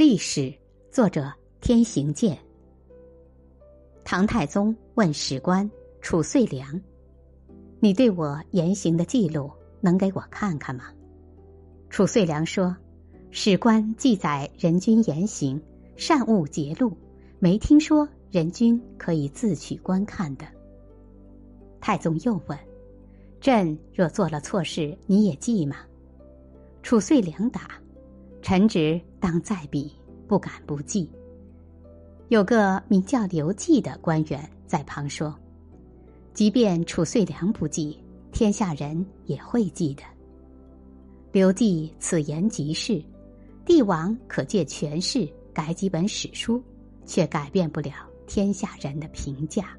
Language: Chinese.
历史，作者天行健。唐太宗问史官褚遂良：“你对我言行的记录，能给我看看吗？”褚遂良说：“史官记载人君言行，善恶节录，没听说人君可以自取观看的。”太宗又问：“朕若做了错事，你也记吗？”褚遂良答。臣职当在笔，不敢不记。有个名叫刘季的官员在旁说：“即便褚遂良不记，天下人也会记的。”刘季此言极是，帝王可借权势改几本史书，却改变不了天下人的评价。